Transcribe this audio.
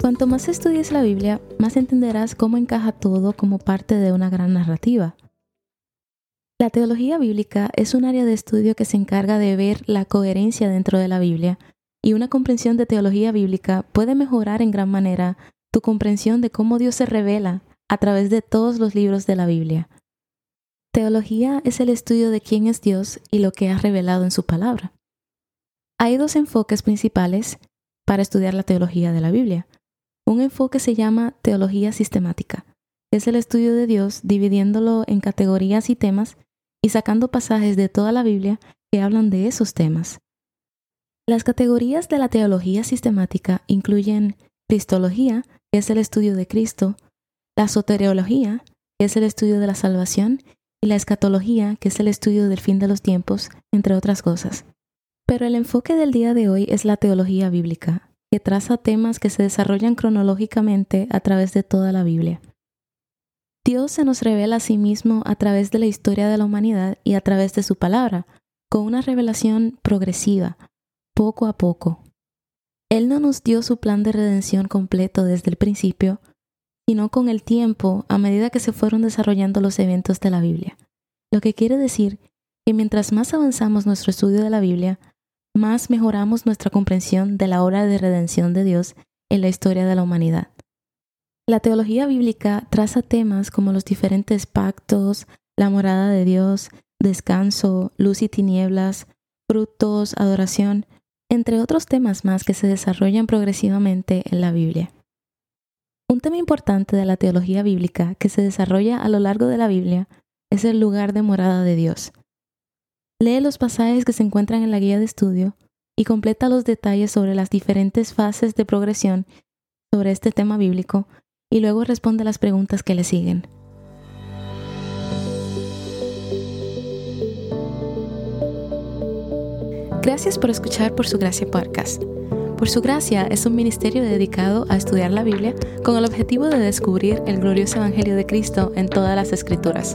Cuanto más estudies la Biblia, más entenderás cómo encaja todo como parte de una gran narrativa. La teología bíblica es un área de estudio que se encarga de ver la coherencia dentro de la Biblia, y una comprensión de teología bíblica puede mejorar en gran manera tu comprensión de cómo Dios se revela a través de todos los libros de la Biblia. Teología es el estudio de quién es Dios y lo que ha revelado en su palabra. Hay dos enfoques principales para estudiar la teología de la Biblia. Un enfoque se llama teología sistemática. Es el estudio de Dios dividiéndolo en categorías y temas y sacando pasajes de toda la Biblia que hablan de esos temas. Las categorías de la teología sistemática incluyen Cristología, que es el estudio de Cristo, la soteriología, que es el estudio de la salvación, y la escatología, que es el estudio del fin de los tiempos, entre otras cosas. Pero el enfoque del día de hoy es la teología bíblica, que traza temas que se desarrollan cronológicamente a través de toda la Biblia. Dios se nos revela a sí mismo a través de la historia de la humanidad y a través de su palabra, con una revelación progresiva, poco a poco. Él no nos dio su plan de redención completo desde el principio, sino con el tiempo a medida que se fueron desarrollando los eventos de la Biblia. Lo que quiere decir que mientras más avanzamos nuestro estudio de la Biblia, más mejoramos nuestra comprensión de la obra de redención de Dios en la historia de la humanidad. La teología bíblica traza temas como los diferentes pactos, la morada de Dios, descanso, luz y tinieblas, frutos, adoración, entre otros temas más que se desarrollan progresivamente en la Biblia. Un tema importante de la teología bíblica que se desarrolla a lo largo de la Biblia es el lugar de morada de Dios. Lee los pasajes que se encuentran en la guía de estudio y completa los detalles sobre las diferentes fases de progresión sobre este tema bíblico y luego responde las preguntas que le siguen. Gracias por escuchar Por Su Gracia Podcast. Por Su Gracia es un ministerio dedicado a estudiar la Biblia con el objetivo de descubrir el glorioso Evangelio de Cristo en todas las Escrituras.